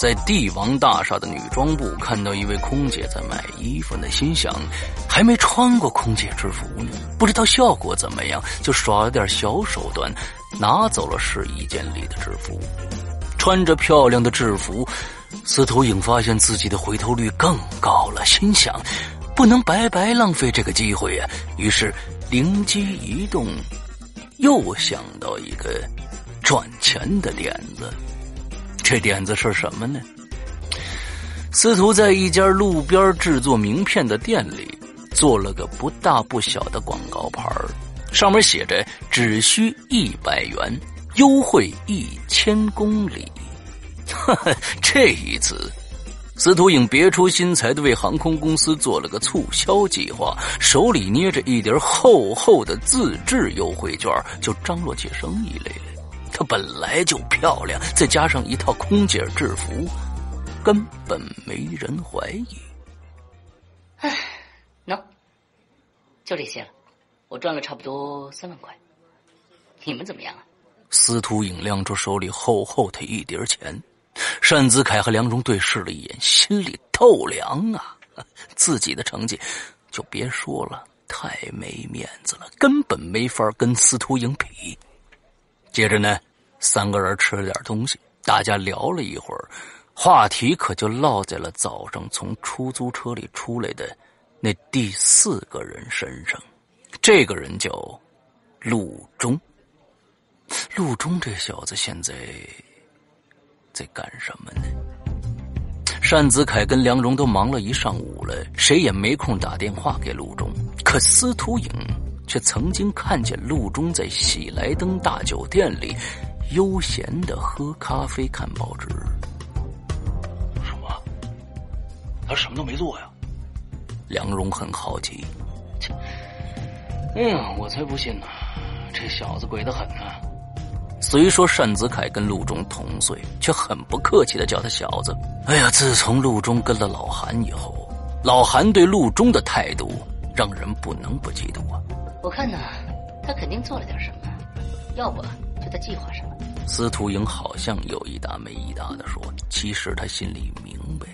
在帝王大厦的女装部看到一位空姐在买衣服呢，心想还没穿过空姐制服呢，不知道效果怎么样，就耍了点小手段，拿走了试衣间里的制服。穿着漂亮的制服，司徒影发现自己的回头率更高了，心想不能白白浪费这个机会呀、于是灵机一动，又想到一个赚钱的点子。这点子是什么呢？司徒在一家路边制作名片的店里做了个不大不小的广告牌上面写着“只需一百元，优惠一千公里”。这一次，司徒影别出心裁的为航空公司做了个促销计划，手里捏着一叠厚厚的自制优惠券，就张罗起生意来了。她本来就漂亮，再加上一套空姐制服，根本没人怀疑。喏，就这些了，我赚了差不多三万块。你们怎么样啊？司徒影亮出手里厚厚的一叠钱，单子凯和梁荣对视了一眼，心里透凉啊！自己的成绩就别说了，太没面子了，根本没法跟司徒影比。接着呢，三个人吃了点东西，大家聊了一会儿，话题可就落在了早上从出租车里出来的那第四个人身上。这个人叫陆忠。陆忠这小子现在在干什么呢？单子凯跟梁荣都忙了一上午了，谁也没空打电话给陆忠。可司徒影却曾经看见陆中在喜来登大酒店里悠闲的喝咖啡、看报纸。什么？他什么都没做呀？梁荣很好奇，哎呀，我才不信呢！这小子鬼得很呢、虽说单子凯跟陆中同岁，却很不客气的叫他小子。哎呀，自从陆中跟了老韩以后，老韩对陆中的态度让人不能不嫉妒啊。我看呢，他肯定做了点什么，要不就在计划上了。司徒影好像有一搭没一搭的说，其实他心里明白，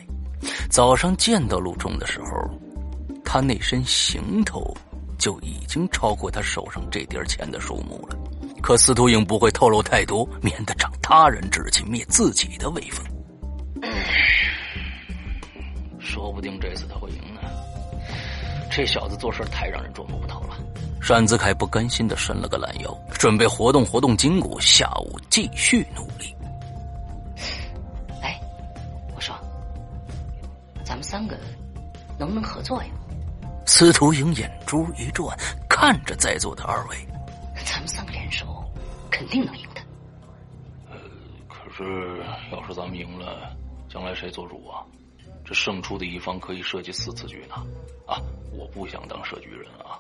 早上见到陆冲的时候，他那身行头就已经超过他手上这点钱的数目了。可司徒影不会透露太多，免得长他人志气，灭自己的威风。说不定这次他会赢呢。这小子做事太让人捉摸不透了。单子凯不甘心的伸了个懒腰，准备活动活动筋骨，下午继续努力。哎，我说，咱们三个能不能合作呀？司徒莹眼珠一转，看着在座的二位：“咱们三个联手，肯定能赢的。”“呃，可是要是咱们赢了，将来谁做主啊？这胜出的一方可以设计四次局呢。啊，我不想当设局人啊，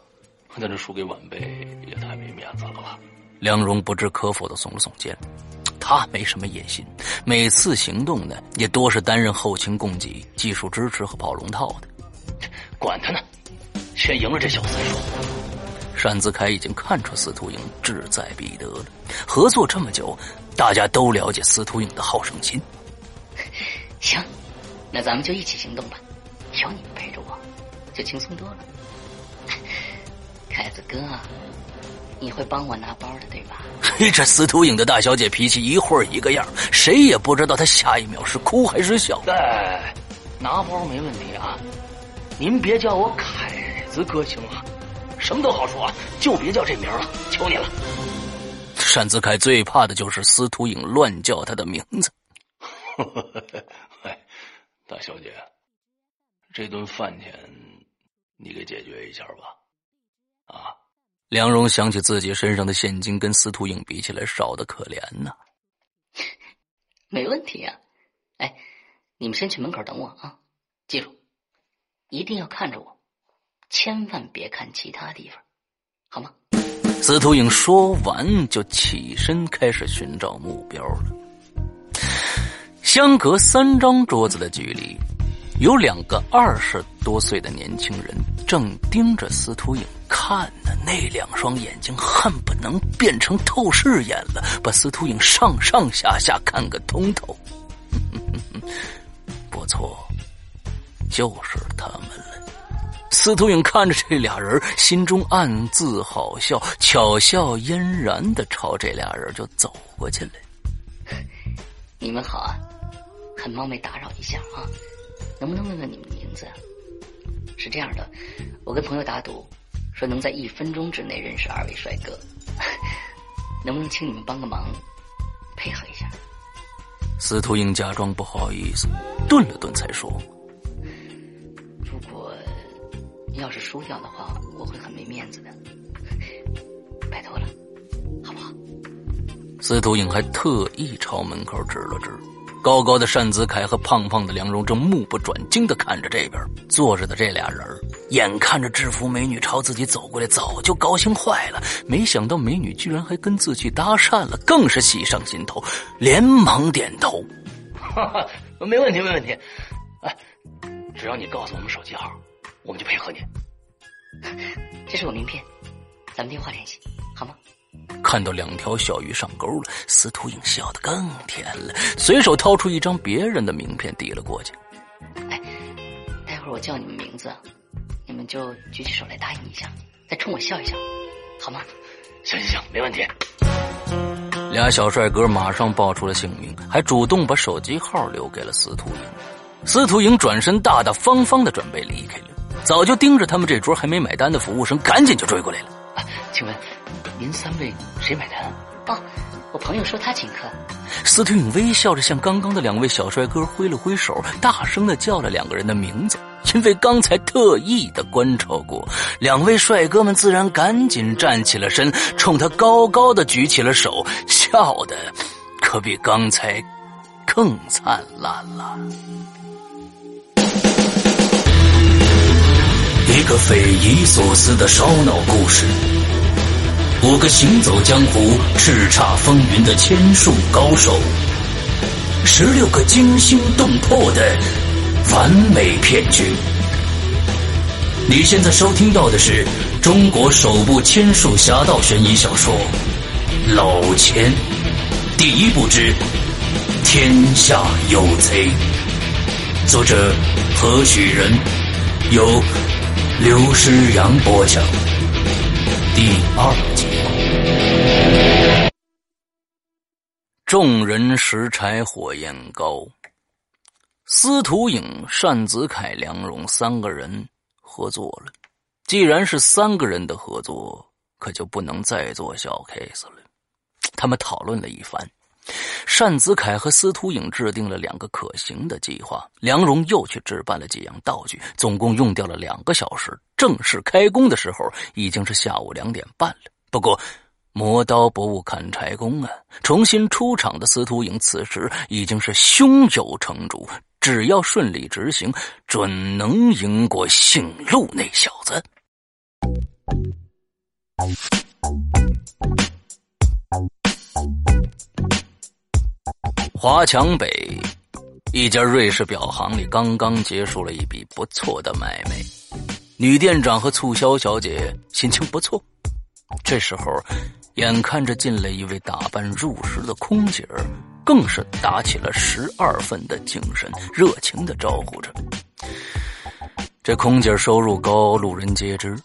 但这输给晚辈也太没面子了吧。”梁荣不知可否的耸了耸肩。他没什么野心，每次行动呢也多是担任后勤供给、技术支持和跑龙套的。管他呢，先赢了这小子再说。单子凯已经看出司徒颖志在必得了，合作这么久，大家都了解司徒颖的好胜心。行，那咱们就一起行动吧，有你们陪着我，就轻松多了。凯子哥。你会帮我拿包的，对吧？嘿，这司徒影的大小姐脾气一会儿一个样，谁也不知道她下一秒是哭还是笑。哎，拿包没问题啊，您别叫我凯子哥行吗？什么都好说，就别叫这名了，求你了。单子凯最怕的就是司徒影乱叫他的名字。哎，大小姐，这顿饭钱你给解决一下吧，啊。梁荣想起自己身上的现金跟司徒影比起来少的可怜呐。没问题啊，哎，你们先去门口等我啊，记住，一定要看着我，千万别看其他地方，好吗？司徒影说完就起身开始寻找目标了。相隔三张桌子的距离。有两个二十多岁的年轻人正盯着司徒影看呢，那两双眼睛恨不能变成透视眼了，把司徒影上上下下看个通透。不错，就是他们了。司徒影看着这俩人，心中暗自好笑，巧笑嫣然的朝这俩人就走过去了。你们好啊，很冒昧打扰一下啊。能不能问问你们名字？是这样的，我跟朋友打赌，说能在一分钟之内认识二位帅哥，能不能请你们帮个忙，配合一下？司徒英假装不好意思，顿了顿才说：“如果要是输掉的话，我会很没面子的，拜托了，好不好？”司徒英还特意朝门口指了指。高高的单子凯和胖胖的梁荣正目不转睛的看着这边坐着的这俩人眼看着制服美女朝自己走过来，早就高兴坏了。没想到美女居然还跟自己搭讪了，更是喜上心头，连忙点头：“哈哈，没问题，没问题。哎，只要你告诉我们手机号，我们就配合你。这是我名片，咱们电话联系，好吗？”看到两条小鱼上钩了，司徒影笑得更甜了，随手掏出一张别人的名片递了过去。哎，待会儿我叫你们名字，你们就举起手来答应一下，再冲我笑一笑，好吗？行行行，没问题。俩小帅哥马上报出了姓名，还主动把手机号留给了司徒莹。司徒莹转身大大方方的准备离开了，早就盯着他们这桌还没买单的服务生，赶紧就追过来了。请问？您三位谁买单？哦，我朋友说他请客。司徒影微笑着向刚刚的两位小帅哥挥了挥手，大声的叫了两个人的名字。因为刚才特意的观察过，两位帅哥们自然赶紧站起了身，冲他高高的举起了手，笑的可比刚才更灿烂了。一个匪夷所思的烧脑故事。五个行走江湖、叱咤风云的千术高手，十六个惊心动魄的完美骗局。你现在收听到的是中国首部千术侠盗悬疑小说《老千》第一部之《天下有贼》，作者何许人？由刘诗阳播讲。第二集，众人拾柴火焰高。司徒影、单子凯、梁荣三个人合作了。既然是三个人的合作，可就不能再做小 case 了。他们讨论了一番，单子凯和司徒影制定了两个可行的计划。梁荣又去置办了几样道具，总共用掉了两个小时。正式开工的时候，已经是下午两点半了。不过，磨刀不误砍柴工啊！重新出场的司徒影此时已经是胸有成竹，只要顺利执行，准能赢过姓陆那小子。华强北一家瑞士表行里刚刚结束了一笔不错的买卖，女店长和促销小姐心情不错。这时候，眼看着进来一位打扮入时的空姐儿，更是打起了十二分的精神，热情的招呼着。这空姐收入高，路人皆知。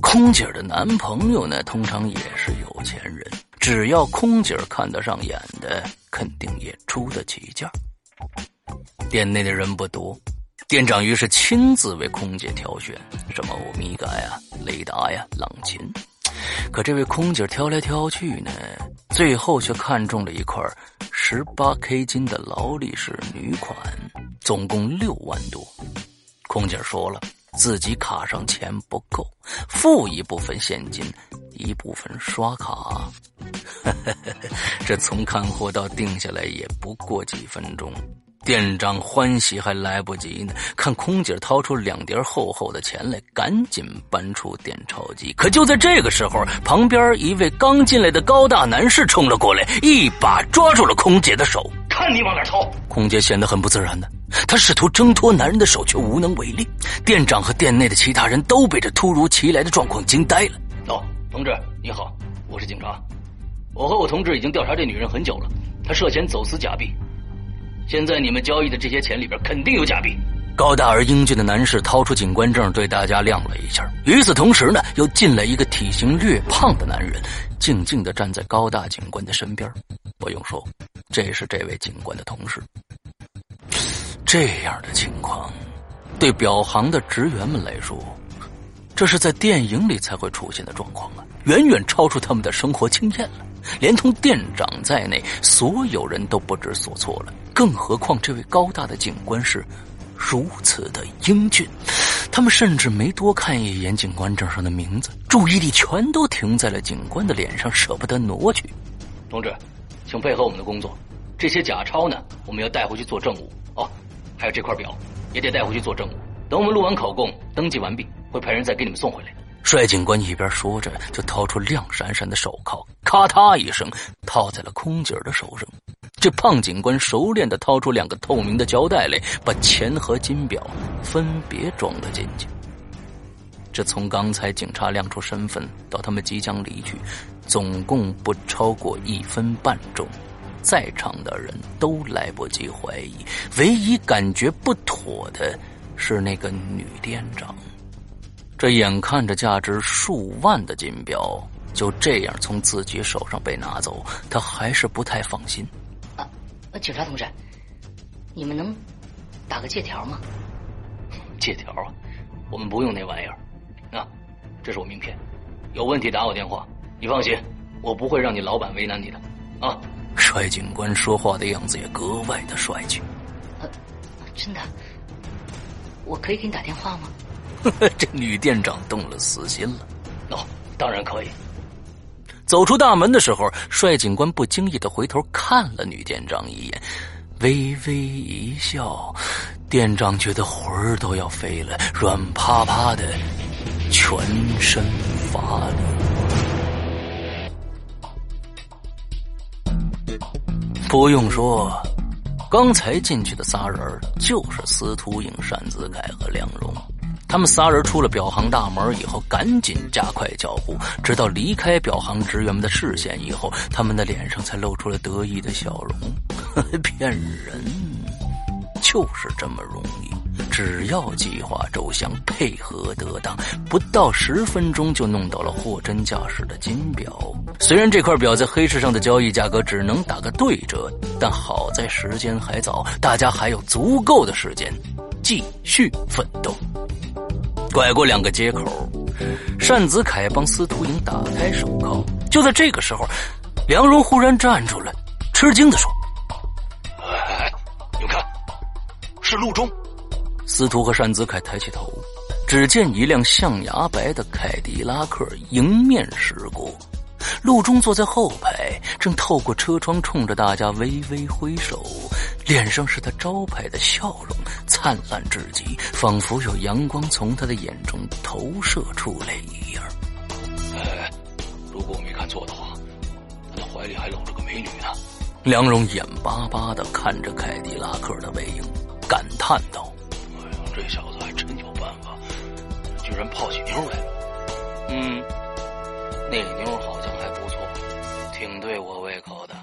空姐的男朋友呢，通常也是有钱人。只要空姐看得上眼的，肯定也出得起价。店内的人不多，店长于是亲自为空姐挑选，什么欧米伽呀、雷达呀、朗琴。可这位空姐挑来挑去呢，最后却看中了一块十八 K 金的劳力士女款，总共六万多。空姐说了，自己卡上钱不够，付一部分现金，一部分刷卡。这从看货到定下来也不过几分钟。店长欢喜还来不及呢，看空姐掏出两叠厚厚的钱来，赶紧搬出点钞机。可就在这个时候，旁边一位刚进来的高大男士冲了过来，一把抓住了空姐的手。看你往哪掏！空姐显得很不自然的，她试图挣脱男人的手，却无能为力。店长和店内的其他人都被这突如其来的状况惊呆了。哦，同志你好，我是警察，我和我同志已经调查这女人很久了，她涉嫌走私假币。现在你们交易的这些钱里边肯定有假币。高大而英俊的男士掏出警官证，对大家亮了一下。与此同时呢，又进来一个体型略胖的男人，静静的站在高大警官的身边。不用说，这是这位警官的同事。这样的情况，对表行的职员们来说，这是在电影里才会出现的状况啊，远远超出他们的生活经验了。连同店长在内，所有人都不知所措了。更何况这位高大的警官是如此的英俊，他们甚至没多看一眼警官证上的名字，注意力全都停在了警官的脸上，舍不得挪去。同志，请配合我们的工作，这些假钞呢，我们要带回去做证物。还有这块表，也得带回去做证。等我们录完口供，登记完毕，会派人再给你们送回来。帅警官一边说着，就掏出亮闪闪的手铐，咔嗒一声套在了空姐儿的手上。这胖警官熟练的掏出两个透明的胶带来，把钱和金表分别装了进去。这从刚才警察亮出身份到他们即将离去，总共不超过一分半钟。在场的人都来不及怀疑，唯一感觉不妥的是那个女店长。这眼看着价值数万的金表就这样从自己手上被拿走，他还是不太放心。啊，警察同志，你们能打个借条吗？借条啊，我们不用那玩意儿。啊，这是我名片，有问题打我电话。你放心，我不会让你老板为难你的。啊，帅警官说话的样子也格外的帅气。呃，真的，我可以给你打电话吗？这女店长动了私心了。哦，当然可以。走出大门的时候，帅警官不经意的回头看了女店长一眼，微微一笑。店长觉得魂儿都要飞了，软趴趴的，全身乏力。不用说，刚才进去的仨人就是司徒影、单子凯和梁荣。他们仨人出了表行大门以后，赶紧加快脚步，直到离开表行职员们的视线以后，他们的脸上才露出了得意的笑容。骗人，就是这么容易。只要计划周详、配合得当，不到十分钟就弄到了货真价实的金表。虽然这块表在黑市上的交易价格只能打个对折，但好在时间还早，大家还有足够的时间继续奋斗。拐过两个街口，单子凯帮司徒莹打开手铐。就在这个时候，梁荣忽然站住了，吃惊的说：“哎，你们看，是陆中。”司徒和单子凯抬起头，只见一辆象牙白的凯迪拉克迎面驶过，陆中坐在后排，正透过车窗冲着大家微微挥手，脸上是他招牌的笑容，灿烂至极，仿佛有阳光从他的眼中投射出来一样。哎，如果我没看错的话，他的怀里还搂着个美女呢。梁荣眼巴巴的看着凯迪拉克的背影，感叹道：“居然泡起妞来了。嗯，那妞好像还不错，挺对我胃口的。”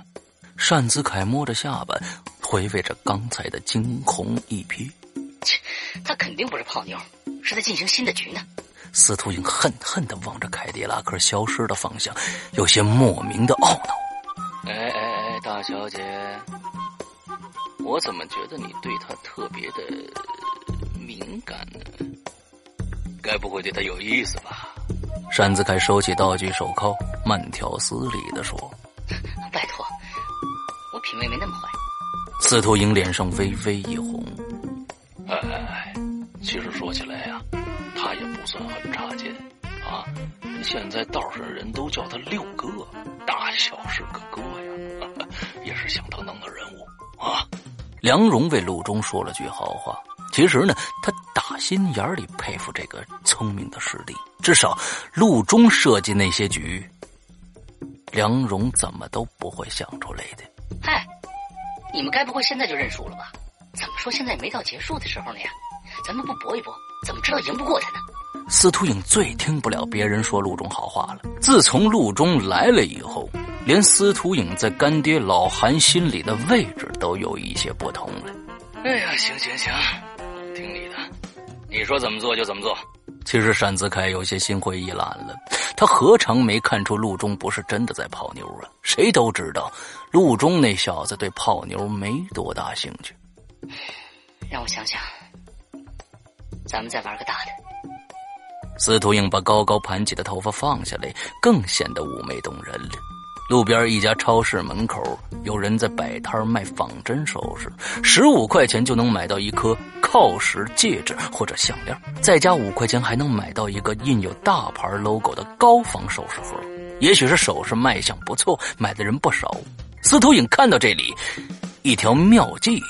单子凯摸着下巴，回味着刚才的惊鸿一瞥。切，他肯定不是泡妞，是在进行新的局呢。司徒英恨恨的望着凯迪拉克消失的方向，有些莫名的懊恼。哎哎哎，大小姐，我怎么觉得你对他特别的敏感呢？该不会对他有意思吧？单子凯收起道具手铐，慢条斯理的说：“拜托，我品味没那么坏。”司徒英脸上微微一红。哎哎哎，其实说起来呀，他也不算很差劲啊。现在道上人都叫他六哥。大小是个哥呀，也是响当当的人物啊！梁荣为陆中说了句好话。其实呢，他打心眼里佩服这个聪明的师弟。至少陆中设计那些局，梁荣怎么都不会想出来的。嗨，你们该不会现在就认输了吧？怎么说现在也没到结束的时候呢呀？咱们不搏一搏，怎么知道赢不过他呢？司徒影最听不了别人说陆中好话了。自从陆中来了以后，连司徒影在干爹老韩心里的位置都有一些不同了。哎呀，行行行，你说怎么做就怎么做。其实单子凯有些心灰意懒了，他何尝没看出陆中不是真的在泡妞啊？谁都知道，陆中那小子对泡妞没多大兴趣。让我想想，咱们再玩个大的。司徒英把高高盘起的头发放下来，更显得妩媚动人了。路边一家超市门口，有人在摆摊卖仿真首饰，十五块钱就能买到一颗锆石戒指或者项链，再加五块钱还能买到一个印有大牌 logo 的高仿首饰盒。也许是首饰卖相不错，买的人不少。司徒影看到这里，一条妙计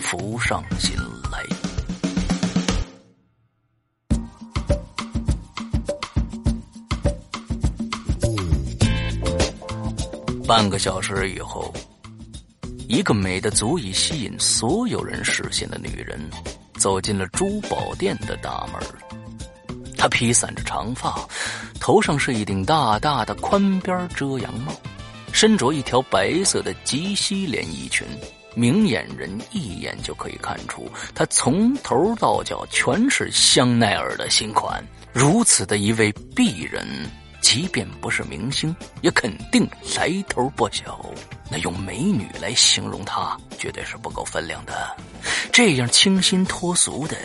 浮上心来。半个小时以后，一个美的足以吸引所有人视线的女人走进了珠宝店的大门。她披散着长发，头上是一顶大大的宽边遮阳帽，身着一条白色的及膝连衣裙。明眼人一眼就可以看出，她从头到脚全是香奈儿的新款。如此的一位璧人。即便不是明星，也肯定来头不小。那用美女来形容她，绝对是不够分量的。这样清新脱俗的，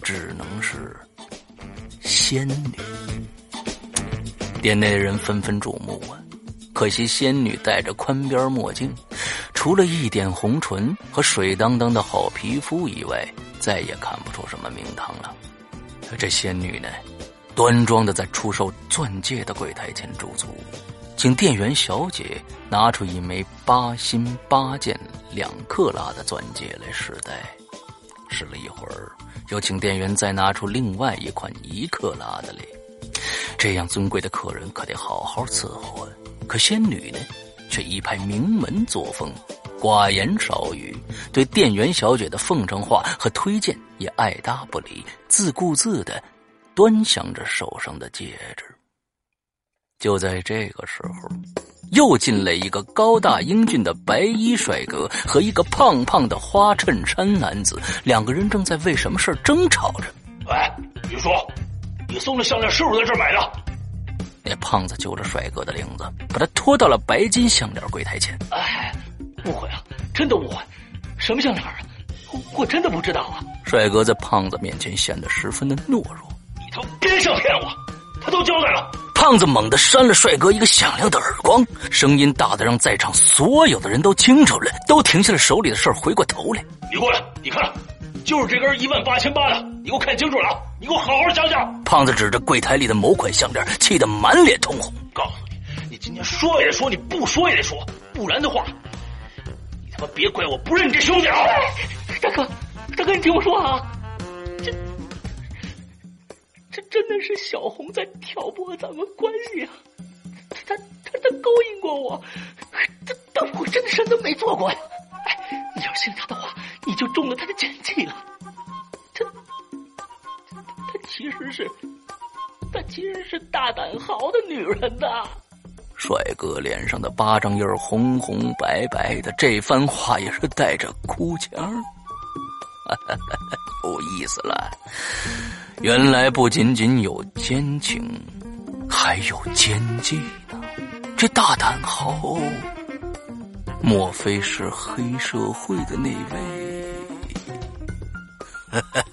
只能是仙女。店内的人纷纷瞩目啊！可惜仙女戴着宽边墨镜，除了一点红唇和水当当的好皮肤以外，再也看不出什么名堂了。这仙女呢？端庄的在出售钻戒的柜台前驻足，请店员小姐拿出一枚八心八箭两克拉的钻戒来试戴。试了一会儿，又请店员再拿出另外一款一克拉的来。这样尊贵的客人可得好好伺候啊。可仙女呢，却一派名门作风，寡言少语，对店员小姐的奉承话和推荐也爱搭不理，自顾自的。端详着手上的戒指，就在这个时候，又进来一个高大英俊的白衣帅哥和一个胖胖的花衬衫男子，两个人正在为什么事争吵着。喂，你说，你送的项链是不是在这买的？那胖子揪着帅哥的领子，把他拖到了白金项链柜台前。哎，误会啊，真的误会，什么项链啊？我我真的不知道啊。帅哥在胖子面前显得十分的懦弱。他别想骗我，他都交代了。胖子猛地扇了帅哥一个响亮的耳光，声音大的让在场所有的人都清楚了，都停下了手里的事儿，回过头来。你过来，你看，就是这根一万八千八的，你给我看清楚了，你给我好好想想。胖子指着柜台里的某款项链，气得满脸通红。告诉你，你今天说也得说，你不说也得说，不然的话，你他妈别怪我不认你这兄弟啊！大哥，大哥，你听我说啊，这这真的是小红在挑拨咱们关系啊！他他他勾引过我，但但我真的什么都没做过呀！哎，你要信他的话，你就中了他的奸计了。他他其实是他其实是大胆豪的女人呐！帅哥脸上的巴掌印红红白白的，这番话也是带着哭腔。有意思了，原来不仅仅有奸情，还有奸计呢。这大胆豪，莫非是黑社会的那位？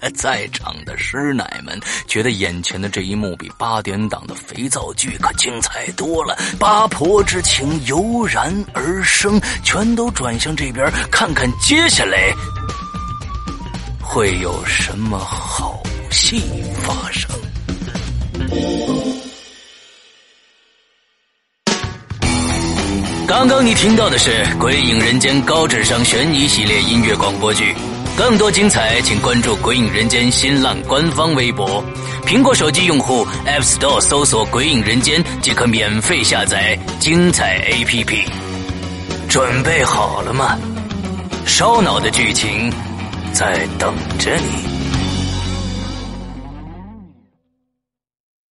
在场的师奶们觉得眼前的这一幕比八点档的肥皂剧可精彩多了，八婆之情油然而生，全都转向这边看看接下来会有什么好戏发生。刚刚你听到的是《鬼影人间》高智商悬疑系列音乐广播剧。更多精彩，请关注《鬼影人间》新浪官方微博。苹果手机用户 App Store 搜索“鬼影人间”即可免费下载精彩 APP。准备好了吗？烧脑的剧情在等着你。